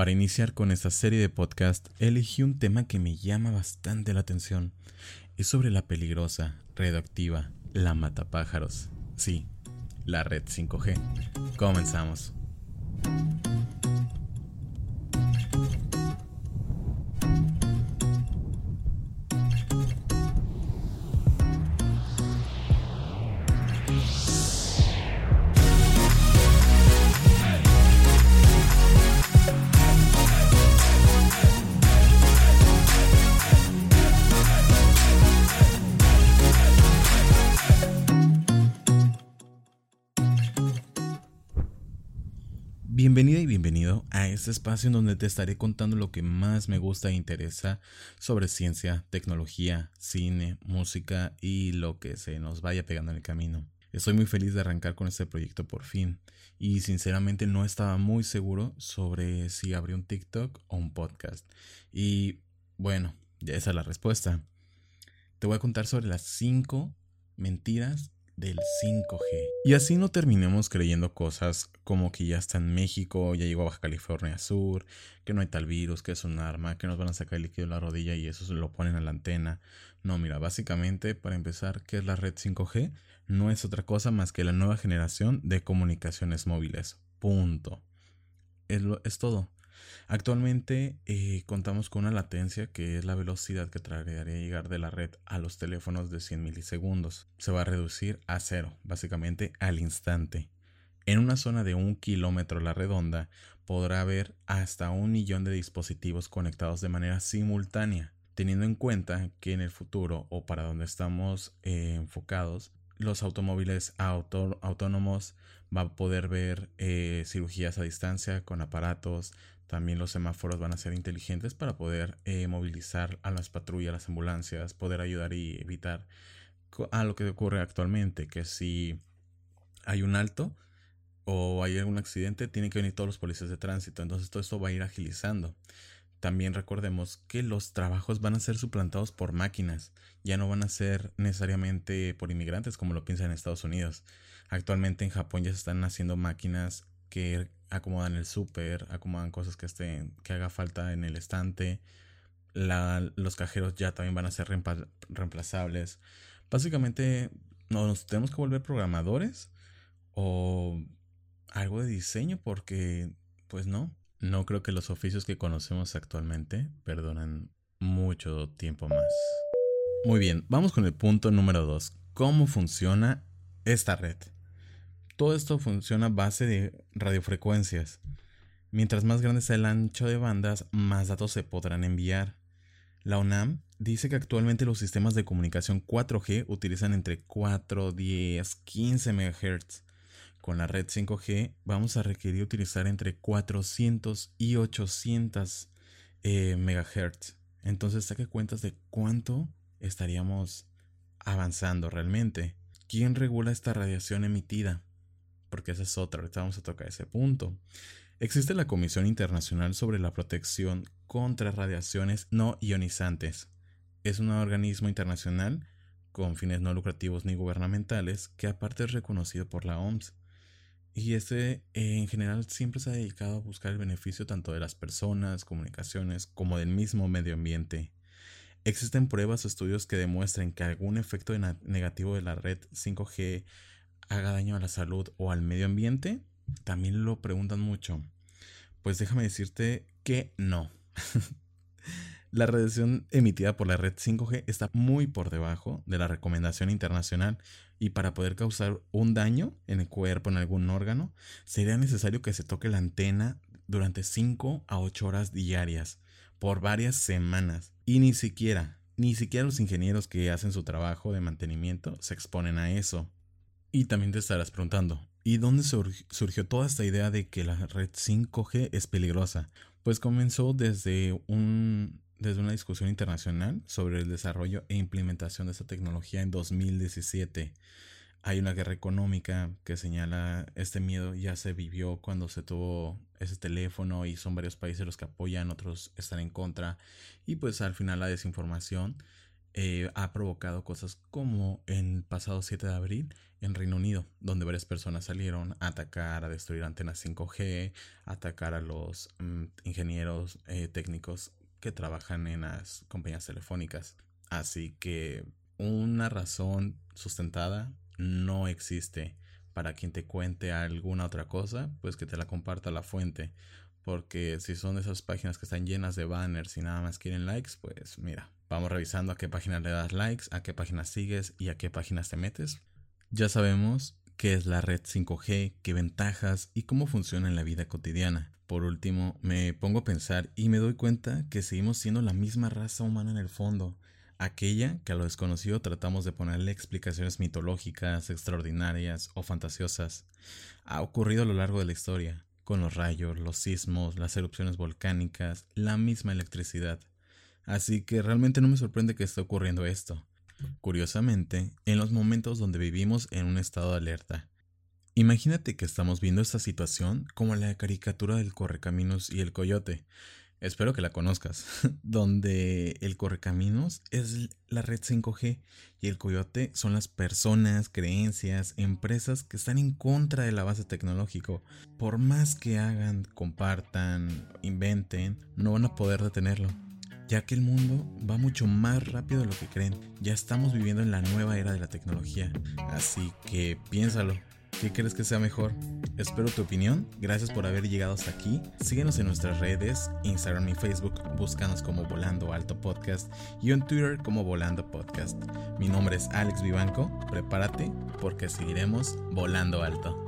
Para iniciar con esta serie de podcast, elegí un tema que me llama bastante la atención. Es sobre la peligrosa, radioactiva, la matapájaros. Sí, la red 5G. Comenzamos. Bienvenida y bienvenido a este espacio en donde te estaré contando lo que más me gusta e interesa sobre ciencia, tecnología, cine, música y lo que se nos vaya pegando en el camino. Estoy muy feliz de arrancar con este proyecto por fin y sinceramente no estaba muy seguro sobre si abrir un TikTok o un podcast. Y bueno, ya esa es la respuesta. Te voy a contar sobre las 5 mentiras del 5G. Y así no terminemos creyendo cosas como que ya está en México, ya llegó a Baja California Sur, que no hay tal virus, que es un arma, que nos van a sacar el líquido de la rodilla y eso se lo ponen a la antena. No, mira, básicamente, para empezar, ¿qué es la red 5G? No es otra cosa más que la nueva generación de comunicaciones móviles. Punto. Es, es todo. Actualmente eh, contamos con una latencia que es la velocidad que traería llegar de la red a los teléfonos de 100 milisegundos. Se va a reducir a cero, básicamente al instante. En una zona de un kilómetro a la redonda podrá haber hasta un millón de dispositivos conectados de manera simultánea, teniendo en cuenta que en el futuro o para donde estamos eh, enfocados, los automóviles autónomos va a poder ver eh, cirugías a distancia con aparatos, también los semáforos van a ser inteligentes para poder eh, movilizar a las patrullas, las ambulancias, poder ayudar y evitar a lo que ocurre actualmente, que si hay un alto o hay algún accidente, tienen que venir todos los policías de tránsito. Entonces todo esto va a ir agilizando. También recordemos que los trabajos van a ser suplantados por máquinas, ya no van a ser necesariamente por inmigrantes como lo piensan en Estados Unidos. Actualmente en Japón ya se están haciendo máquinas que acomodan el súper, acomodan cosas que estén, que haga falta en el estante. los cajeros ya también van a ser reemplazables. Básicamente nos tenemos que volver programadores o algo de diseño porque, pues no, no creo que los oficios que conocemos actualmente perdonan mucho tiempo más. Muy bien, vamos con el punto número 2. ¿Cómo funciona esta red? Todo esto funciona a base de radiofrecuencias. Mientras más grande sea el ancho de bandas, más datos se podrán enviar. La UNAM dice que actualmente los sistemas de comunicación 4G utilizan entre 4, 10, 15 MHz. Con la red 5G vamos a requerir utilizar entre 400 y 800 eh, MHz. Entonces saque cuentas de cuánto estaríamos avanzando realmente. ¿Quién regula esta radiación emitida? Porque esa es otra, ahorita vamos a tocar ese punto. Existe la Comisión Internacional sobre la Protección contra Radiaciones No Ionizantes. Es un organismo internacional con fines no lucrativos ni gubernamentales que aparte es reconocido por la OMS. Y este en general siempre se ha dedicado a buscar el beneficio tanto de las personas, comunicaciones, como del mismo medio ambiente. Existen pruebas o estudios que demuestran que algún efecto negativo de la red 5G haga daño a la salud o al medio ambiente? También lo preguntan mucho. Pues déjame decirte que no. la radiación emitida por la red 5G está muy por debajo de la recomendación internacional y para poder causar un daño en el cuerpo, en algún órgano, sería necesario que se toque la antena durante 5 a 8 horas diarias por varias semanas y ni siquiera, ni siquiera los ingenieros que hacen su trabajo de mantenimiento se exponen a eso. Y también te estarás preguntando, ¿y dónde surgió toda esta idea de que la red 5G es peligrosa? Pues comenzó desde, un, desde una discusión internacional sobre el desarrollo e implementación de esta tecnología en 2017. Hay una guerra económica que señala este miedo ya se vivió cuando se tuvo ese teléfono y son varios países los que apoyan, otros están en contra y pues al final la desinformación eh, ha provocado cosas como el pasado 7 de abril en Reino Unido, donde varias personas salieron a atacar, a destruir antenas 5G, a atacar a los mm, ingenieros eh, técnicos que trabajan en las compañías telefónicas. Así que una razón sustentada no existe para quien te cuente alguna otra cosa, pues que te la comparta la fuente. Porque si son esas páginas que están llenas de banners y nada más quieren likes, pues mira, vamos revisando a qué páginas le das likes, a qué páginas sigues y a qué páginas te metes. Ya sabemos qué es la red 5G, qué ventajas y cómo funciona en la vida cotidiana. Por último, me pongo a pensar y me doy cuenta que seguimos siendo la misma raza humana en el fondo, aquella que a lo desconocido tratamos de ponerle explicaciones mitológicas, extraordinarias o fantasiosas. Ha ocurrido a lo largo de la historia, con los rayos, los sismos, las erupciones volcánicas, la misma electricidad. Así que realmente no me sorprende que esté ocurriendo esto. Curiosamente, en los momentos donde vivimos en un estado de alerta. Imagínate que estamos viendo esta situación como la caricatura del correcaminos y el coyote. Espero que la conozcas, donde el correcaminos es la red 5G y el coyote son las personas, creencias, empresas que están en contra de la base tecnológico. Por más que hagan, compartan, inventen, no van a poder detenerlo ya que el mundo va mucho más rápido de lo que creen. Ya estamos viviendo en la nueva era de la tecnología. Así que piénsalo. ¿Qué crees que sea mejor? Espero tu opinión. Gracias por haber llegado hasta aquí. Síguenos en nuestras redes, Instagram y Facebook. Búscanos como Volando Alto Podcast y en Twitter como Volando Podcast. Mi nombre es Alex Vivanco. Prepárate porque seguiremos volando alto.